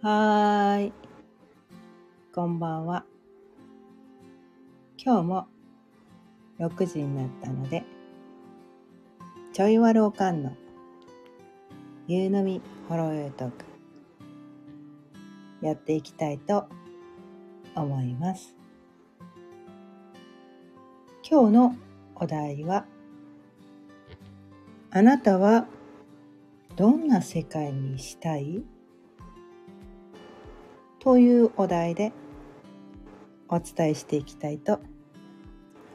はーい。こんばんは。今日も6時になったので、ちょいわるおかんの夕飲みほろよいトーク、やっていきたいと思います。今日のお題は、あなたはどんな世界にしたい？というお題でお伝えしていきたいと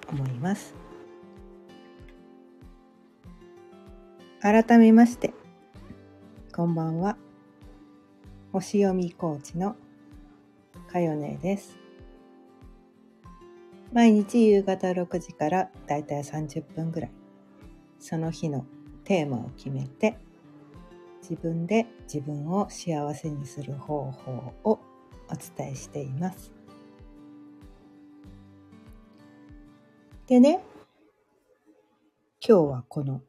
思います。改めまして、こんばんは。星読みコーチのかよねです。毎日夕方6時からだいたい30分ぐらい、その日のテーマを決めて、自分で自分を幸せにする方法をお伝えしています。でね、今日はこの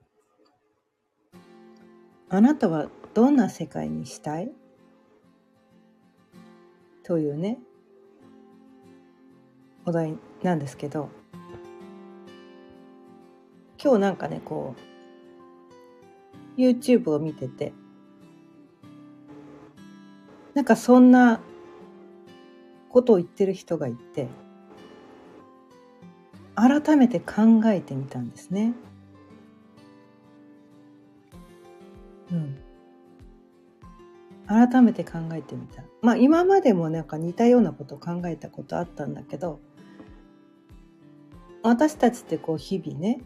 あなたはどんな世界にしたい？というね、お題なんですけど、今日なんかね、こう、YouTube を見てて、なんかそんなことを言ってる人がいて、改めて考えてみたんですね。うん。改めて考えてみた。まあ今までもなんか似たようなことを考えたことあったんだけど、私たちってこう日々ね、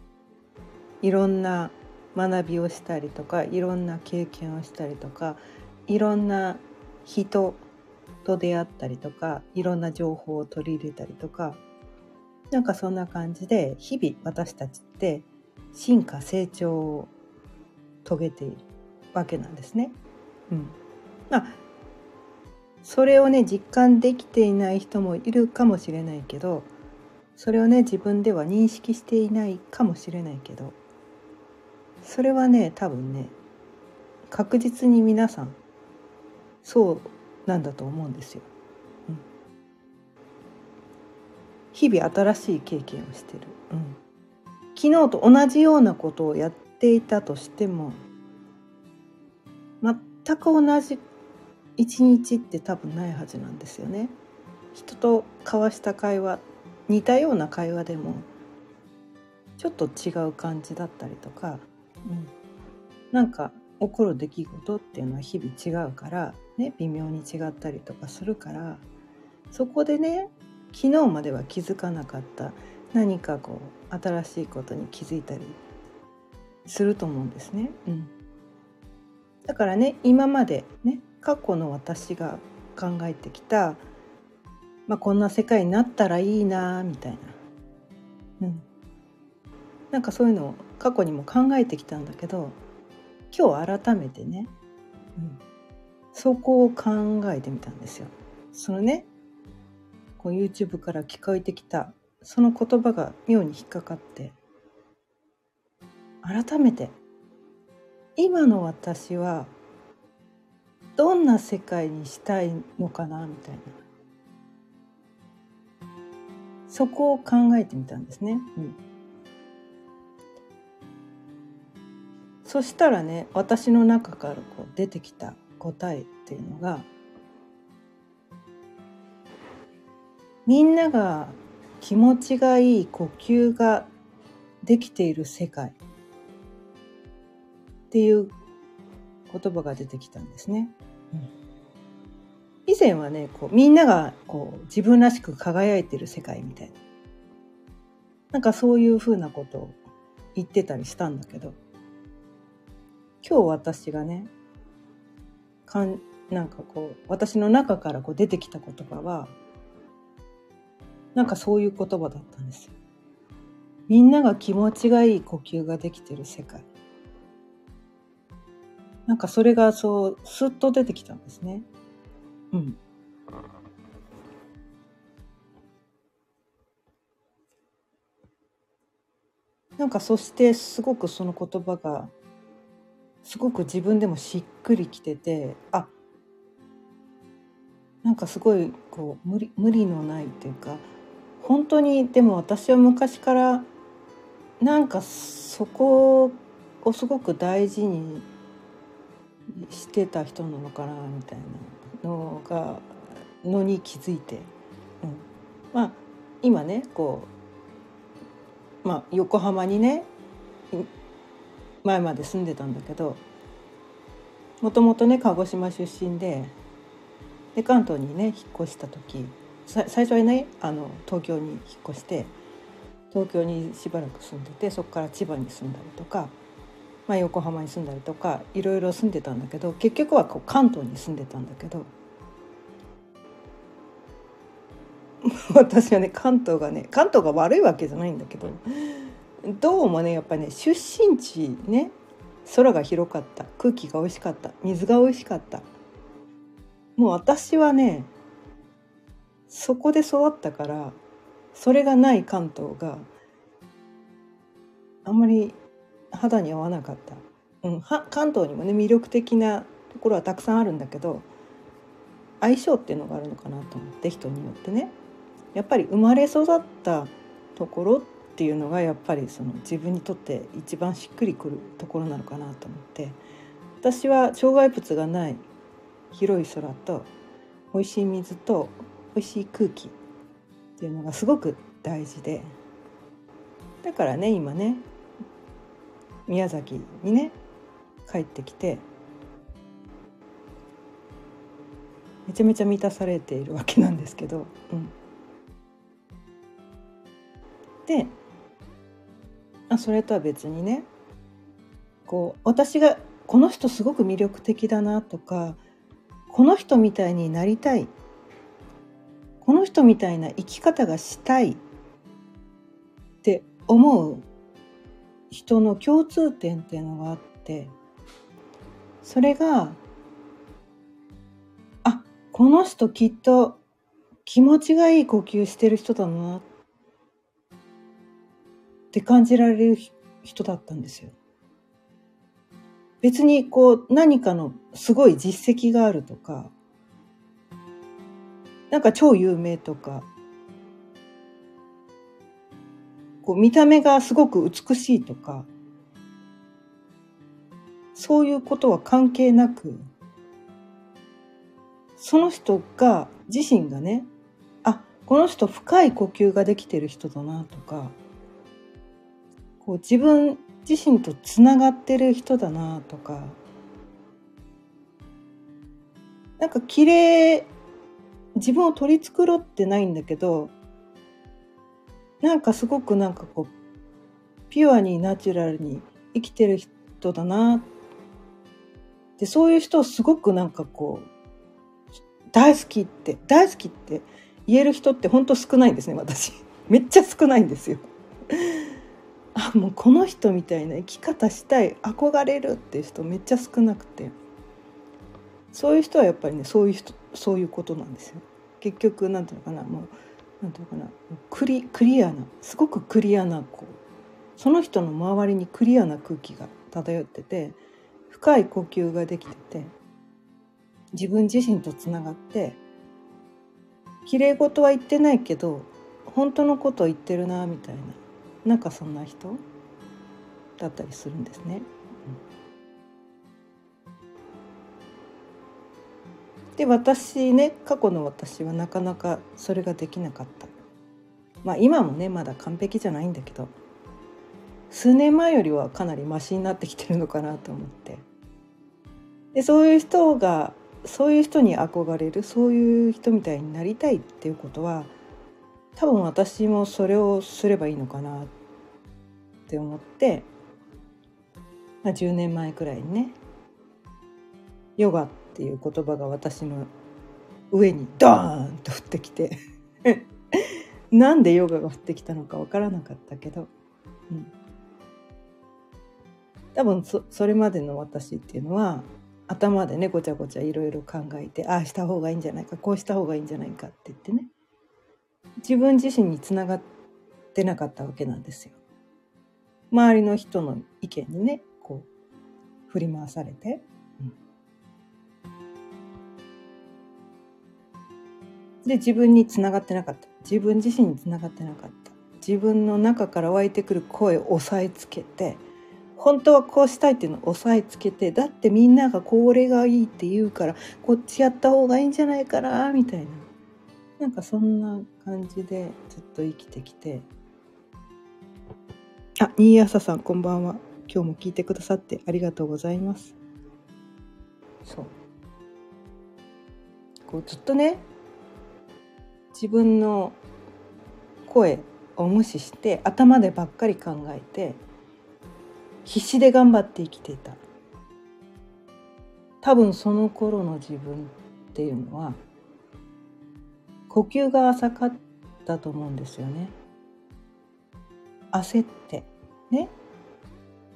いろんな学びをしたりとか、いろんな経験をしたりとか、いろんな人と出会ったりとか、いろんな情報を取り入れたりとか、なんかそんな感じで日々私たちって進化成長を遂げているわけなんですね。うん。まあそれをね実感できていない人もいるかもしれないけどそれをね自分では認識していないかもしれないけどそれはね多分ね確実に皆さんそうなんだと思うんですよ。うん、日々新しい経験をしてる、うん、昨日と同じようなことをやっていたとしても全く同じ一日って多分ないはずなんですよね。人と交わした会話似たような会話でもちょっと違う感じだったりとか、うん、なんか起こる出来事っていうのは日々違うから、ね、微妙に違ったりとかするからそこでね昨日までは気づかなかった何かこう新しいことに気づいたりすると思うんですね。うん、だからね今までね過去の私が考えてきた、まあ、こんな世界になったらいいなみたいな、うん、なんかそういうのを過去にも考えてきたんだけど今日改めてね、うん、そこを考えてみたんですよ。そのねこう YouTube から聞こえてきたその言葉が妙に引っかかって改めて今の私はどんな世界にしたいのかなみたいなそこを考えてみたんですね。うん、そしたらね私の中からこう出てきた答えっていうのがみんなが気持ちがいい呼吸ができている世界っていう言葉が出てきたんですね。以前はねこうみんながこう自分らしく輝いてる世界みたいななんかそういうふうなことを言ってたりしたんだけど今日私がねかんなんかこう私の中からこう出てきた言葉はなんかそういう言葉だったんですよ。みんなが気持ちがいい呼吸ができてる世界。なんかそれがそうスッと出てきたんですね。うん。なんかそしてすごくその言葉がすごく自分でもしっくりきててあなんかすごいこう無理無理のないっていうか本当にでも私は昔からなんかそこをすごく大事にしてた人なのかなみたいなのがのに気づいて、うん、まあ今ねこう、まあ、横浜にね前まで住んでたんだけどもともとね鹿児島出身でで関東にね引っ越した時最初はねあの東京に引っ越して東京にしばらく住んでてそこから千葉に住んだりとか、まあ、横浜に住んだりとかいろいろ住んでたんだけど結局はこう関東に住んでたんだけど 私はね関東がね関東が悪いわけじゃないんだけどどうもねやっぱね出身地ね空が広かった。空気が美味しかった。水が美味しかった。もう私はねそこで育ったからそれがない関東があんまり肌に合わなかった、うん、は関東にもね魅力的なところはたくさんあるんだけど相性っていうのがあるのかなと思って人によってね。やっぱり生まれ育ったところっていうのがやっぱりその自分にとって一番しっくりくるところなのかなと思って。私は障害物がない広い空と美味しい水と美味しい空気っていうのがすごく大事で。だからね今ね宮崎にね帰ってきてめちゃめちゃ満たされているわけなんですけど、うん、であそれとは別にね。こう私がこの人すごく魅力的だなとかこの人みたいになりたいこの人みたいな生き方がしたいって思う人の共通点っていうのがあってそれがあこの人きっと気持ちがいい呼吸してる人だなっって感じられる人だったんですよ。別にこう何かのすごい実績があるとかなんか超有名とか、こう見た目がすごく美しいとか、そういうことは関係なく、その人が自身がね、あ、この人深い呼吸ができてる人だなとか、こう自分自身とつながってる人だなとか、なんか綺麗自分を取り繕ってないんだけどなんかすごくなんかこうピュアにナチュラルに生きてる人だなでそういう人をすごくなんかこう大好きって大好きって言える人って本当少ないんですね私。めっちゃ少ないんですよ。あもうこの人みたいな生き方したい憧れるっていう人めっちゃ少なくて。そういう人はやっぱりねそういう人そういうことなんですよ。結局なんていうのかなもうなんていうのかなクリクリアなすごくクリアなこうその人の周りにクリアな空気が漂ってて深い呼吸ができてて自分自身とつながって綺麗事は言ってないけど本当のことを言ってるなみたいな。なんかそんな人だったりするんですね。で私ね過去の私はなかなかそれができなかったまあ今もねまだ完璧じゃないんだけど数年前よりはかなりマシになってきてるのかなと思ってでそういう人がそういう人に憧れるそういう人みたいになりたいっていうことは多分私もそれをすればいいのかなって思って、まあ、10年前くらいにねヨガっていう言葉が私の上にドーンと降ってきて なんでヨガが降ってきたのか分からなかったけど、うん、多分そそれまでの私っていうのは頭でねごちゃごちゃいろいろ考えてああした方がいいんじゃないかこうした方がいいんじゃないかって言ってね自分自身につながってなかったわけなんですよ。周りの人の意見にねこう振り回されて。で自分につながってなかった自分自身につながってなかった自分の中から湧いてくる声を押さえつけて本当はこうしたいっていうのを押さえつけてだってみんながこれがいいって言うからこっちやった方がいいんじゃないかなみたいななんかそんな感じでずっと生きてきて。あ新朝さんこんばんは。今日も聞いてくださってありがとうございます。そう。こうずっとね自分の声を無視して頭でばっかり考えて必死で頑張って生きていた。多分その頃の自分っていうのは呼吸が浅かったと思うんですよね。焦って。ね。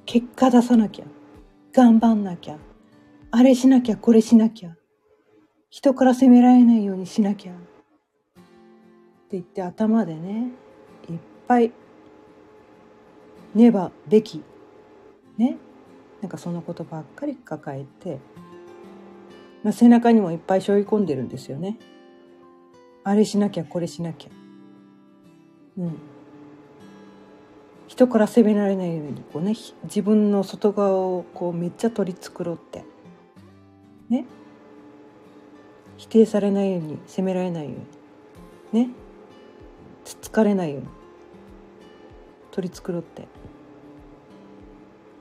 結果出さなきゃ。頑張んなきゃ。あれしなきゃこれしなきゃ。人から責められないようにしなきゃ。って言って頭でねいっぱいねばべき。ね。なんかそのことばっかり抱えて、まあ、背中にもいっぱい背負い込んでるんですよね。あれしなきゃこれしなきゃ。うん。人から責められないようにこうね自分の外側をこうめっちゃ取り繕って。ね。否定されないように責められないように。ね。つつかれないように。取り繕って。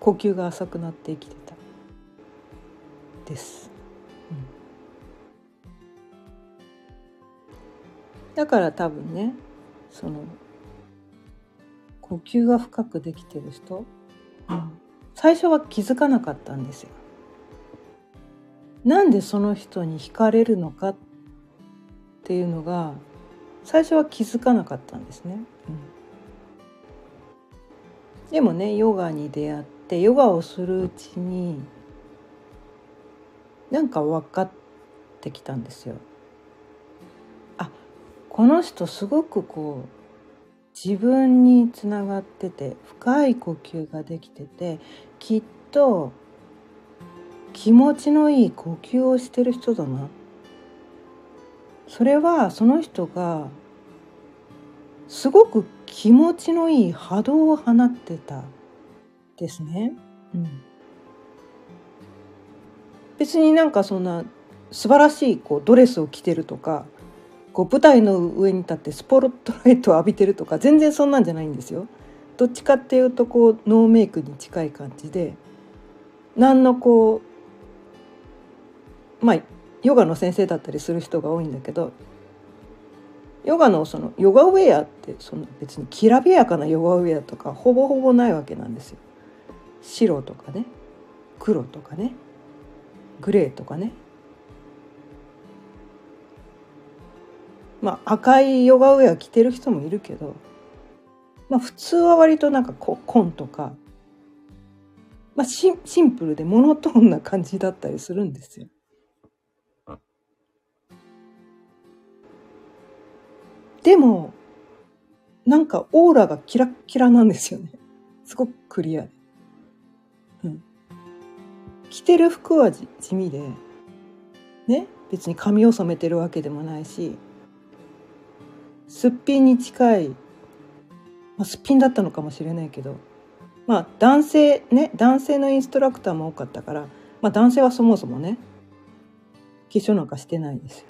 呼吸が浅くなって生きてた。です、うん、だから多分ねその呼吸が深くできてる人、うん、最初は気づかなかったんですよ。なんでその人に惹かれるのかっていうのが最初は気づかなかったんですね。うん、でもねヨガに出会ってヨガをするうちになんか分かってきたんですよ。この人すごくこう自分につながってて深い呼吸ができててきっと気持ちのいい呼吸をしてる人だなそれはその人がすごく気持ちのいい波動を放ってたですね。うん、別になんかそんな素晴らしいこうドレスを着てるとかこう舞台の上に立ってスポットライトを浴びてるとか全然そんなんじゃないんですよ。どっちかっていうとこうノーメイクに近い感じで何のこうまあヨガの先生だったりする人が多いんだけどヨガのそのヨガウェアってその別にきらびやかなヨガウェアとかほぼほぼないわけなんですよ。白とかね黒とかねグレーとかねまあ、赤いヨガウェア着てる人もいるけど、まあ、普通は割となんかこう紺とか、まあシ、シンプルでモノトーンな感じだったりするんですよ。でもなんかオーラがキラッキラなんですよね。すごくクリアで。うん。着てる服は地味で、ね、別に髪を染めてるわけでもないし、すっぴんに近い、まあ、すっぴんだったのかもしれないけどまあ男性ね男性のインストラクターも多かったから、まあ、男性はそもそもね化粧なんかしてないですよ。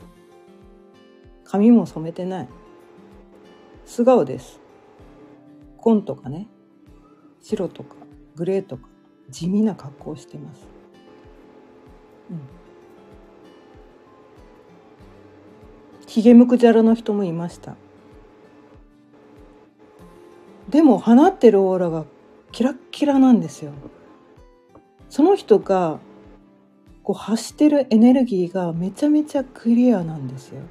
髪も染めてない。素顔です。紺とかね白とかグレーとか地味な格好をしてます。うん。ひげむくじゃらの人もいました。でも放ってるオーラがキラッキラなんですよ。その人がこう発してるエネルギーがめちゃめちゃクリアなんですよ。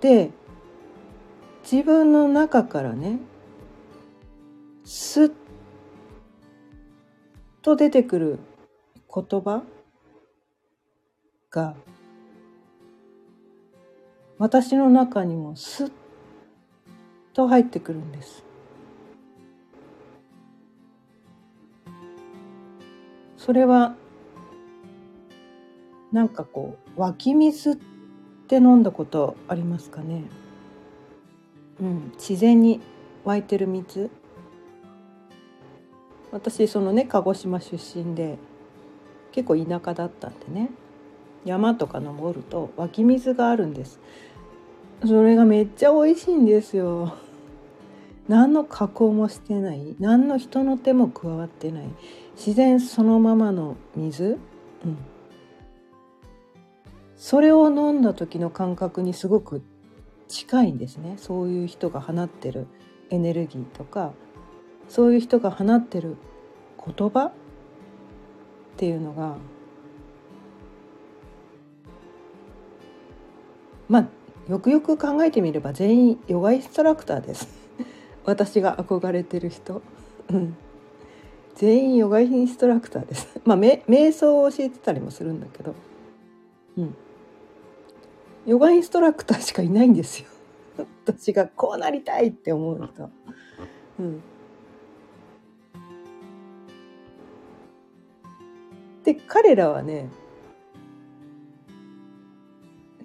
で自分の中からねスッと出てくる言葉が私の中にもスッと入ってくるんです。それはなんかこう湧き水って飲んだことありますかね？うん自然に湧いてる水？私そのね鹿児島出身で結構田舎だったんでね。山とか登ると湧き水があるんです。それがめっちゃ美味しいんですよ。何の加工もしてない。何の人の手も加わってない。自然そのままの水、うん、それを飲んだ時の感覚にすごく近いんですね。そういう人が放ってるエネルギーとか。そういう人が放ってる言葉。っていうのが。まあよくよく考えてみれば全員ヨガインストラクターです。私が憧れてる人、うん、全員ヨガインストラクターです。まあ瞑想を教えてたりもするんだけど、うん、ヨガインストラクターしかいないんですよ。私がこうなりたいって思う人、うん、で彼らはね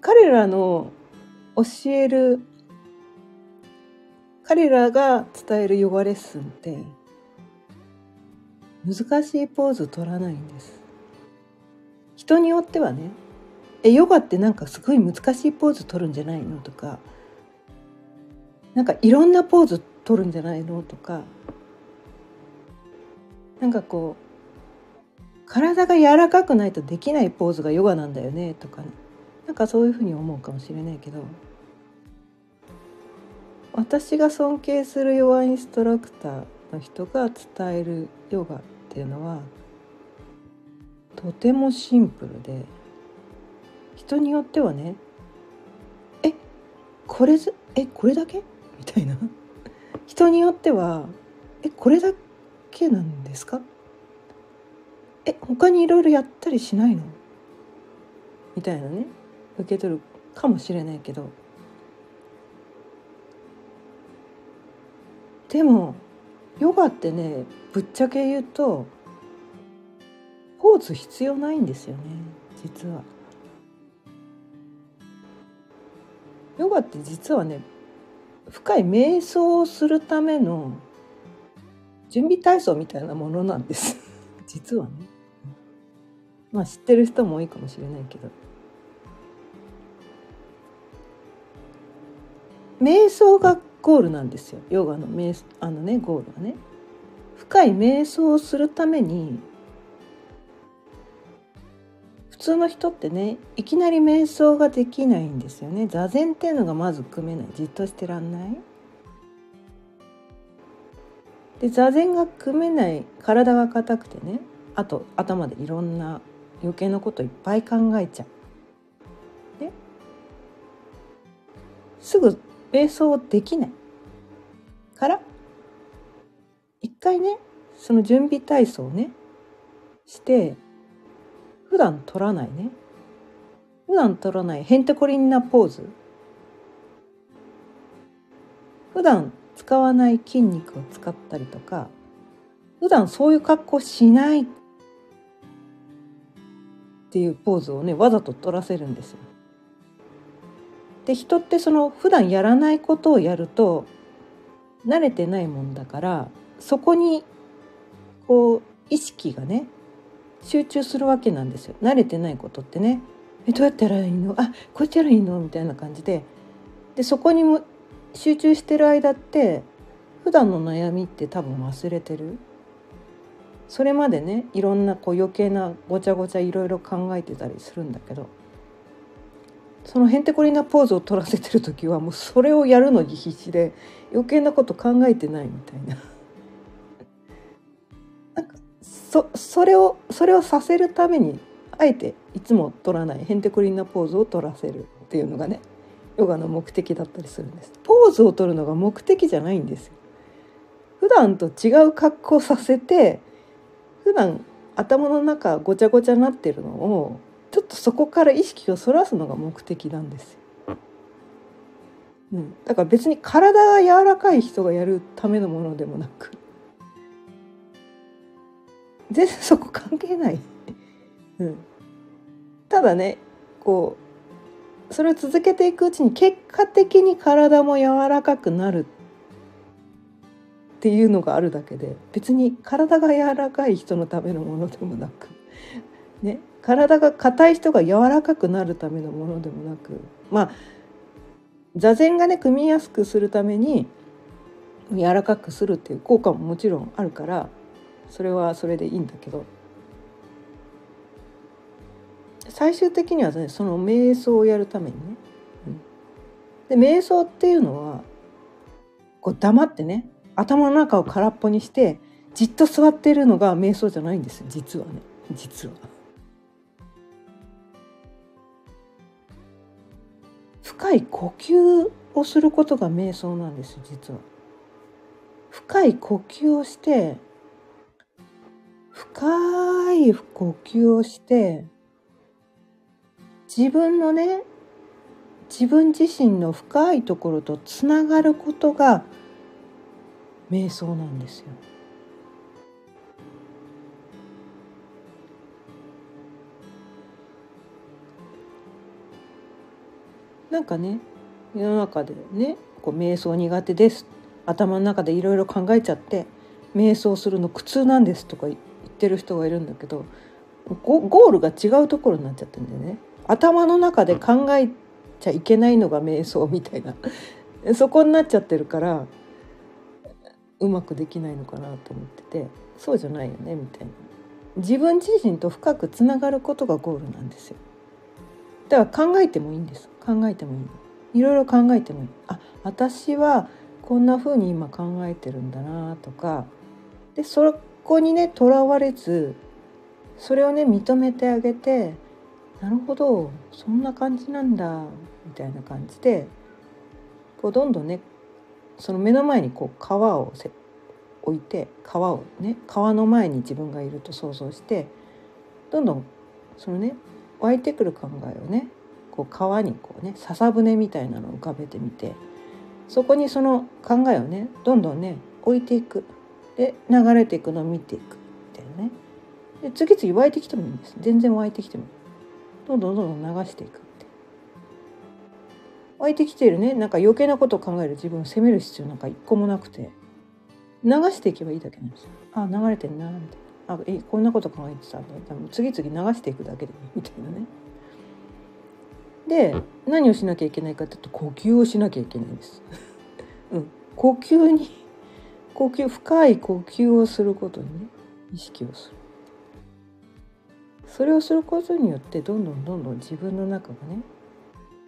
彼らの教える彼らが伝えるヨガレッスンって難しいポーズ取らないんです。人によってはねえヨガってなんかすごい難しいポーズ取るんじゃないのとかなんかいろんなポーズ取るんじゃないのとかなんかこう体が柔らかくないとできないポーズがヨガなんだよねとかねなんかそういうふうに思うかもしれないけど私が尊敬するヨガインストラクターの人が伝えるヨガっていうのはとてもシンプルで人によってはねえこれずえこれだけ？みたいな。人によってはえこれだけなんですか？え他にいろいろやったりしないの？みたいなね受け取るかもしれないけどでもヨガってねぶっちゃけ言うとポーズ必要ないんですよね実は。ヨガって実はね深い瞑想をするための準備体操みたいなものなんです 実はね。まあ知ってる人も多いかもしれないけど。瞑想がゴールなんですよ。ヨガの瞑あのねゴールはね。深い瞑想をするために普通の人ってねいきなり瞑想ができないんですよね。座禅っていうのがまず組めない。じっとしてらんない。で座禅が組めない。体が硬くてね。あと頭でいろんな余計なこといっぱい考えちゃう。ね、すぐ瞑想できない。から一回ねその準備体操をねして普段取らないね。普段取らないへんてこりんなポーズ。普段使わない筋肉を使ったりとか普段そういう格好しないっていうポーズをねわざと取らせるんですよ。で人ってその普段やらないことをやると慣れてないもんだからそこにこう意識がね集中するわけなんですよ。慣れてないことってね。えどうやったらいいの？あこうやったらいいの？みたいな感じで。でそこにも集中してる間って普段の悩みって多分忘れてる。それまでねいろんなこう余計なごちゃごちゃいろいろ考えてたりするんだけど。そのへんてこりなポーズを取らせてる時はもうそれをやるのに必死で余計なこと考えてないみたいな。なんかそそれをそれをさせるためにあえていつも取らないへんてこりんなポーズを取らせるっていうのがねヨガの目的だったりするんですポーズを取るのが目的じゃないんですよ普段と違う格好させて普段頭の中ごちゃごちゃになってるのをちょっとそこから意識をそらすのが目的なんですよ。うん、だから別に体が柔らかい人がやるためのものでもなく。全然そこ関係ない、うん、ただねこそれを続けていくうちに結果的に体も柔らかくなるっていうのがあるだけで別に体が柔らかい人のためのものでもなく、ね、体が硬い人が柔らかくなるためのものでもなくまあ座禅がね組みやすくするために柔らかくするっていう効果ももちろんあるからそれはそれでいいんだけど。最終的にはねその瞑想をやるためにね、うん、で瞑想っていうのはこう黙ってね頭の中を空っぽにしてじっと座っているのが瞑想じゃないんです実はね。実は。深い呼吸をすることが瞑想なんです実は。深い呼吸をして深い呼吸をして自分のね自分自身の深いところとつながることが瞑想なんですよ。なんかね世の中でねこう瞑想苦手です。頭の中でいろいろ考えちゃって瞑想するの苦痛なんですとか言ってる人がいるんだけどゴールが違うところになっちゃってんだよね。頭の中で考えちゃいけないのが瞑想みたいな。そこになっちゃってるからうまくできないのかなと思っててそうじゃないよねみたいな。自分自身と深くつながることがゴールなんですよ。だから考えてもいいんです。考えてもいいいろいろ考えてもいい。あ私はこんな風に今考えてるんだなとか。でそこにねとらわれずそれをね認めてあげてなるほどそんな感じなんだみたいな感じでこうどんどんねその目の前にこう川を置いて川をね川の前に自分がいると想像してどんどんそのね湧いてくる考えをねこう川にこうね笹舟みたいなのを浮かべてみてそこにその考えをねどんどんね置いていく。で流れていくのを見ていくみたいなね。で次々湧いてきてもいいんです。全然湧いてきてもどんどんどんどん流していくって。湧いてきてるね。なんか余計なことを考える。自分を責める必要なんか一個もなくて。流していけばいいだけなんですよ。あ流れてんなみたいな。あえこんなこと考えてたんだ。次々流していくだけでいい。みたいなね。で何をしなきゃいけないかっていうと呼吸をしなきゃいけないんです。うん、呼吸に呼吸深い呼吸をすることにね意識をする。それをすることによってどんどんどんどん自分の中がね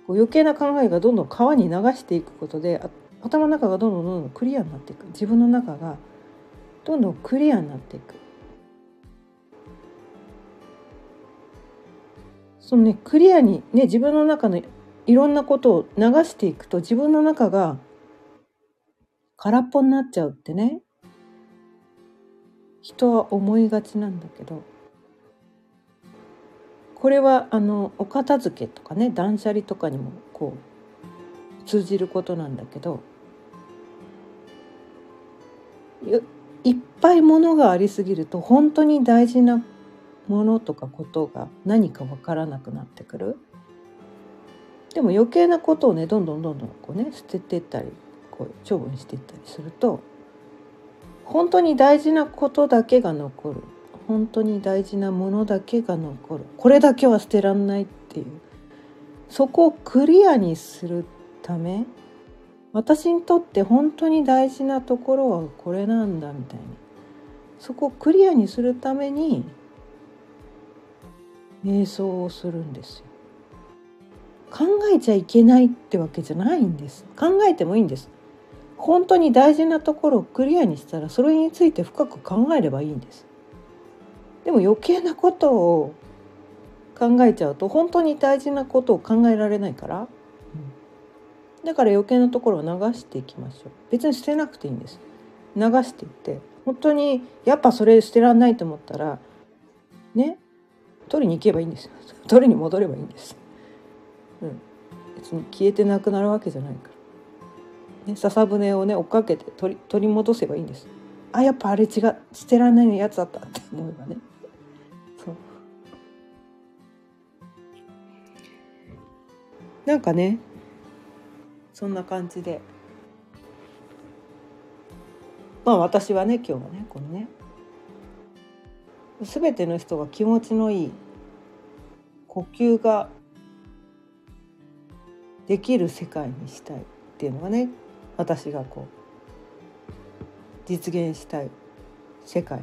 こう余計な考えがどんどん川に流していくことで頭の中がどんどんどんどんクリアになっていく自分の中がどんどんクリアになっていくそのねクリアにね自分の中のいろんなことを流していくと自分の中が空っぽになっちゃうってね。人は思いがちなんだけど。これはあのお片付けとかね断捨離とかにもこう通じることなんだけど。いっぱいものがありすぎると本当に大事なものとかことが何か分からなくなってくる。でも余計なことをねどんどんどんどんこうね捨てていったりこう処分していったりすると本当に大事なことだけが残る。本当に大事なものだけが残る。これだけは捨てらんないっていう。そこをクリアにするため私にとって本当に大事なところはこれなんだみたいな。そこをクリアにするために瞑想をするんですよ。考えちゃいけないってわけじゃないんです。考えてもいいんです。本当に大事なところをクリアにしたらそれについて深く考えればいいんです。でも余計なことを考えちゃうと本当に大事なことを考えられないから、うん、だから余計なところを流していきましょう別に捨てなくていいんです流していって本当にやっぱそれ捨てらんないと思ったらね取りに行けばいいんです。取りに戻ればいいんです、うん、別に消えてなくなるわけじゃないから、ね、笹舟をね追っかけて取り取り戻せばいいんです。あやっぱあれ違う捨てられないやつだったって思えばね。そう。なんかねそんな感じで。まあ私はね今日はねこのね全ての人が気持ちのいい呼吸ができる世界にしたいっていうのがね私がこう実現したい世界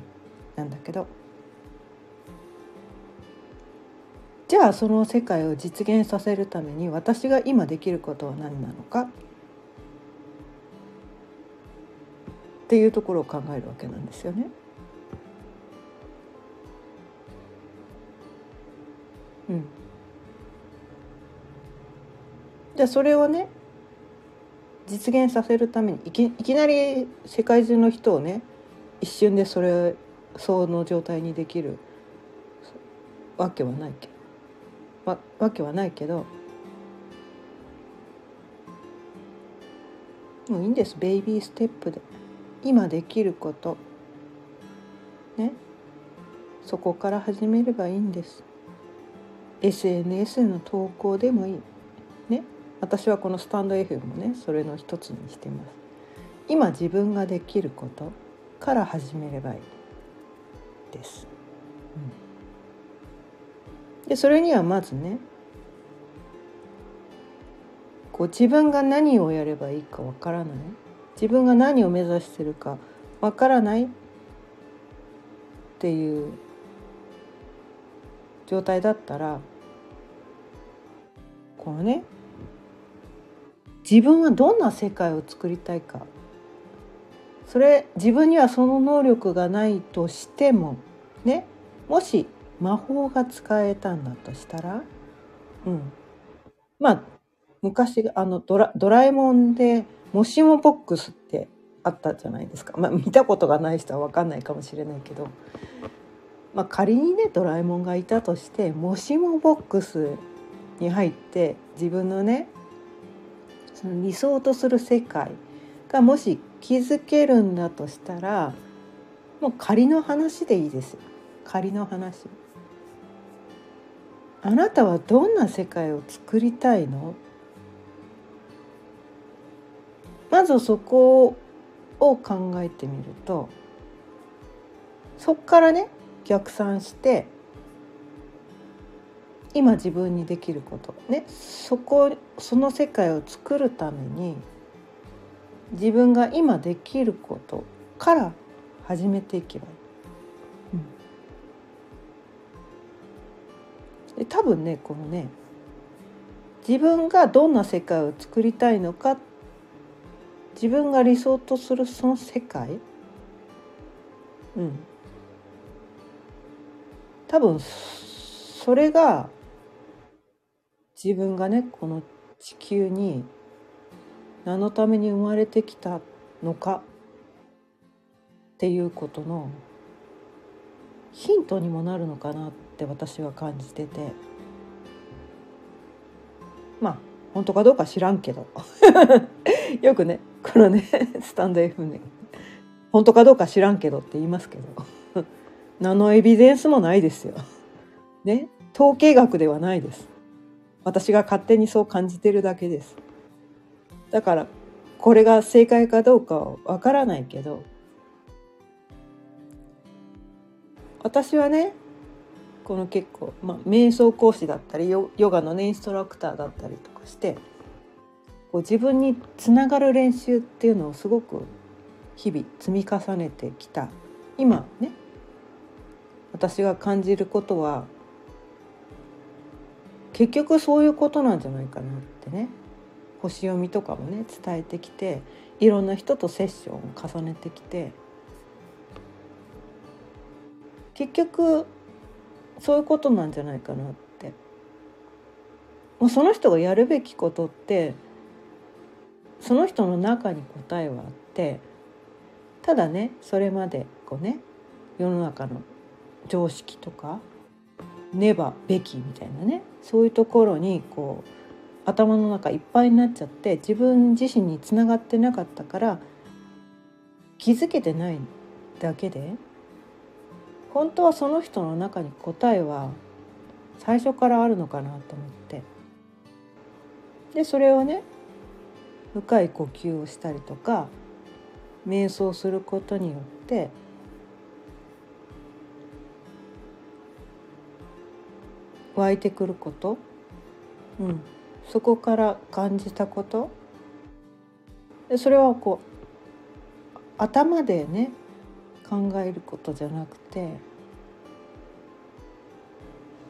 なんだけどじゃあその世界を実現させるために私が今できることは何なのか？っていうところを考えるわけなんですよね。うん、じゃあそれをね実現させるためにいきいきなり世界中の人をね一瞬でそれその状態にできるわけはないけわわけはないけど。もういいんです。ベイビーステップで。今できること。ね。そこから始めればいいんです。SNS の投稿でもいい。ね。私はこのスタンド F もねそれの一つにしてます。今自分ができることから始めればいい。です、うん、でそれにはまずねこう自分が何をやればいいかわからない。自分が何を目指してるかわからない。っていう状態だったらこのね。自分はどんな世界を作りたいか。それ自分にはその能力がないとしてもね。もし魔法が使えたんだとしたら、うん、まあ昔あのドラドラえもんでもしもボックスってあったじゃないですか、まあ、見たことがない人は分かんないかもしれないけど、まあ、仮にねドラえもんがいたとしてもしもボックスに入って自分のねその理想とする世界がもし気づけるんだとしたらもう仮の話でいいです仮の話。あなたはどんな世界を作りたいの？まずそこを考えてみるとそこからね逆算して今自分にできること。ね。そこその世界を作るために自分が今できることから始めていけばいい。うん、で多分ねこのね自分がどんな世界を作りたいのか自分が理想とするその世界うん。多分それが自分がねこの地球に何のために生まれてきたのかっていうことのヒントにもなるのかなって私は感じててまあ本当かどうか知らんけど よくねこのねスタンド F ね本当かどうか知らんけどって言いますけど 何のエビデンスもないですよ。ね統計学ではないです。私が勝手にそう感じてるだけです。だからこれが正解かどうかはわからないけど私はねこの結構、まあ、瞑想講師だったりヨガのねインストラクターだったりとかしてこう自分につながる練習っていうのをすごく日々積み重ねてきた今ね私が感じることは結局そういうことなんじゃないかなってね。星読みとかもね伝えてきていろんな人とセッションを重ねてきて。結局そういうことなんじゃないかなって。もうその人がやるべきことってその人の中に答えはあってただねそれまでこうね世の中の常識とかねばべきみたいなね。そういうところにこう頭の中いっぱいになっちゃって自分自身につながってなかったから気づけてないだけで本当はその人の中に答えは最初からあるのかなと思って。でそれをね深い呼吸をしたりとか瞑想することによって湧いてくること、うん、そこから感じたこと？でそれはこう頭でね考えることじゃなくて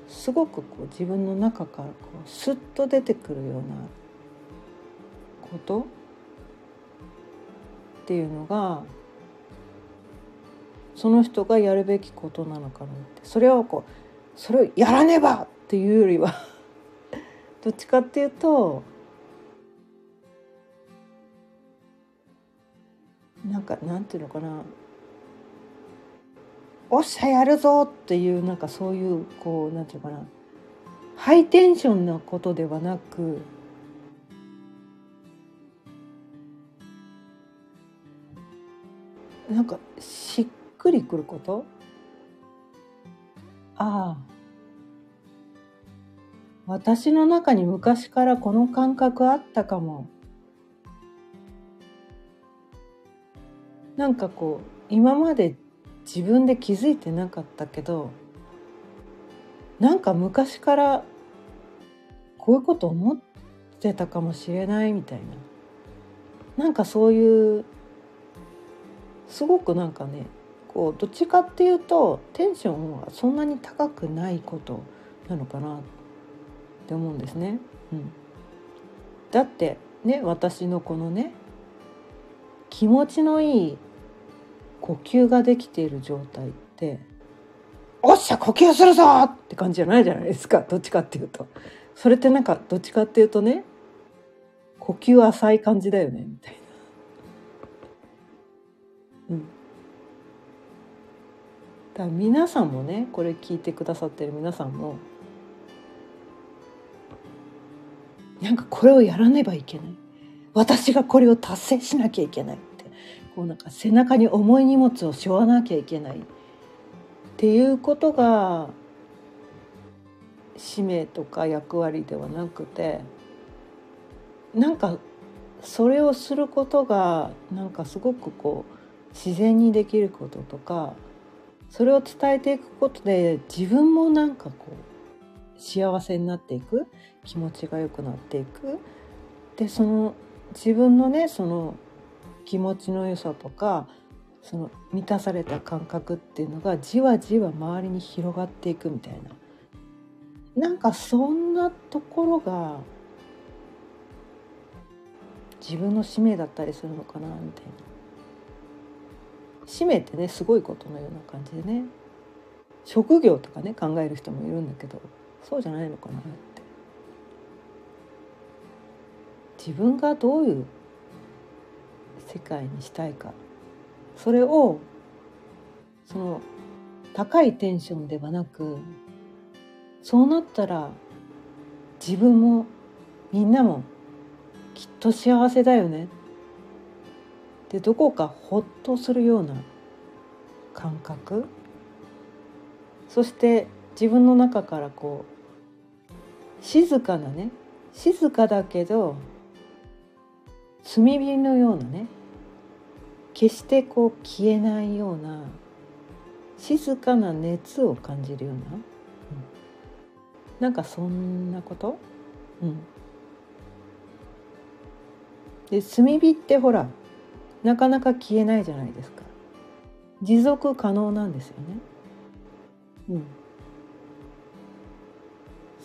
すごくこう自分の中からこうスッと出てくるようなこと？っていうのがその人がやるべきことなのかなって。それをこうそれをやらねばていうよりは どっちかっていうとなんかなんていうのかな。おっしゃやるぞっていうなんかそういうこうなんていうかな。ハイテンションなことではなくなんかしっくりくること？ああ。私の中に昔からこの感覚あったかも。なんかこう今まで自分で気づいてなかったけどなんか昔からこういうこと思ってたかもしれないみたいな。なんかそういうすごくなんかねこうどっちかっていうとテンションはそんなに高くないことなのかなって思うんですね。うん、だってね私のこのね気持ちのいい呼吸ができている状態って「おっしゃ呼吸するぞ!」って感じじゃないじゃないですかどっちかっていうと。それってなんかどっちかっていうとね呼吸浅い感じだよねみたいな。うん、だから皆さんもねこれ聞いてくださってる皆さんもなんかこれをやらねばいけない。私がこれを達成しなきゃいけないって。こうなんか背中に重い荷物を背負わなきゃいけない。っていうことが使命とか役割ではなくてなんかそれをすることがなんかすごくこう自然にできることとかそれを伝えていくことで自分もなんかこう幸せになっていく気持ちが良くなっていく。でその自分のねその気持ちの良さとかその満たされた感覚っていうのがじわじわ周りに広がっていくみたいな。なんかそんなところが自分の使命だったりするのかなみたいな。使命ってねすごいことのような感じでね。職業とかね考える人もいるんだけど。そうじゃないのかなって。自分がどういう世界にしたいか。それをその高いテンションではなくそうなったら自分もみんなもきっと幸せだよね。でどこかほっとするような感覚。そして自分の中からこう静かなね静かだけど炭火のようなね決してこう消えないような静かな熱を感じるような、うん、なんかそんなこと、うん、で炭火ってほらなかなか消えないじゃないですか。持続可能なんですよね。うん。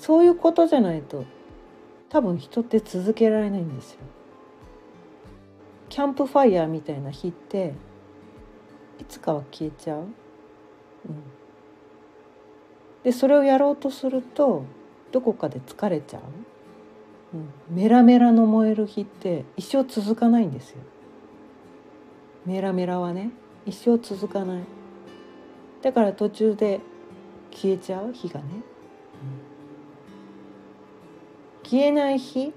そういうことじゃないと多分人って続けられないんですよ。キャンプファイヤーみたいな火っていつかは消えちゃう、うん、でそれをやろうとするとどこかで疲れちゃう、うん、メラメラの燃える火って一生続かないんですよ。メラメラはね一生続かない。だから途中で消えちゃう火がね、消えない火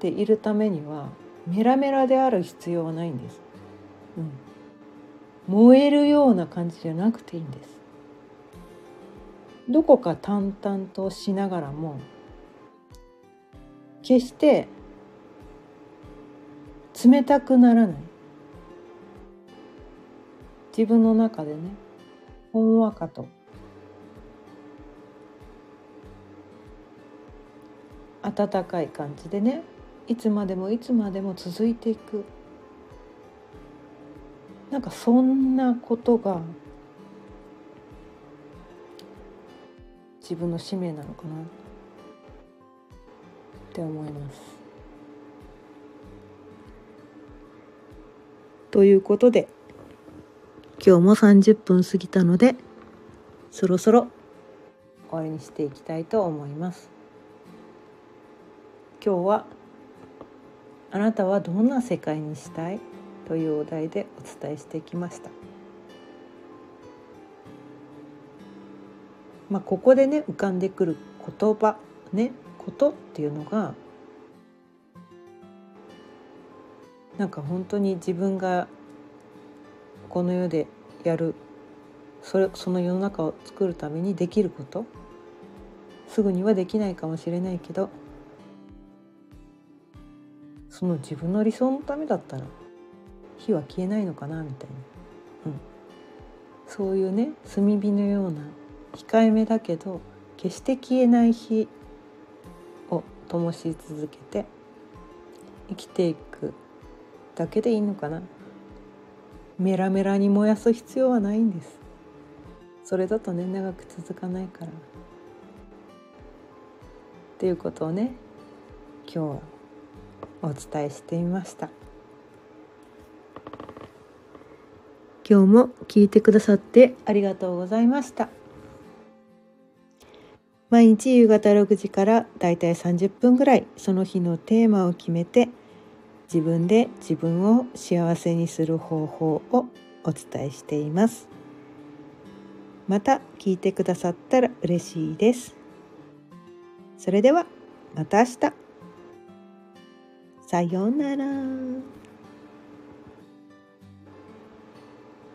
でいるためにはメラメラである必要はないんです、うん、燃えるような感じじゃなくていいんです。どこか淡々としながらも決して冷たくならない。自分の中でねほんわかと温かい感じでねいつまでもいつまでも続いていくなんかそんなことが自分の使命なのかなって思います。ということで今日も30分過ぎたのでそろそろ終わりにしていきたいと思います。今日はあなたはどんな世界にしたいというお題でお伝えしてきました。まあ、ここでね浮かんでくる言葉ねことっていうのがなんか本当に自分がこの世でやるそれその世の中を作るためにできることすぐにはできないかもしれないけどその自分の理想のためだったら火は消えないのかなみたいな、うん、そういうね炭火のような控えめだけど決して消えない火を灯し続けて生きていくだけでいいのかな。メラメラに燃やす必要はないんです。それだとね長く続かないから。っていうことをね今日はお伝えしてみました。今日も聞いてくださってありがとうございました。毎日夕方6時からだいたい30分ぐらいその日のテーマを決めて自分で自分を幸せにする方法をお伝えしています。また聞いてくださったら嬉しいです。それではまた明日。さようなら。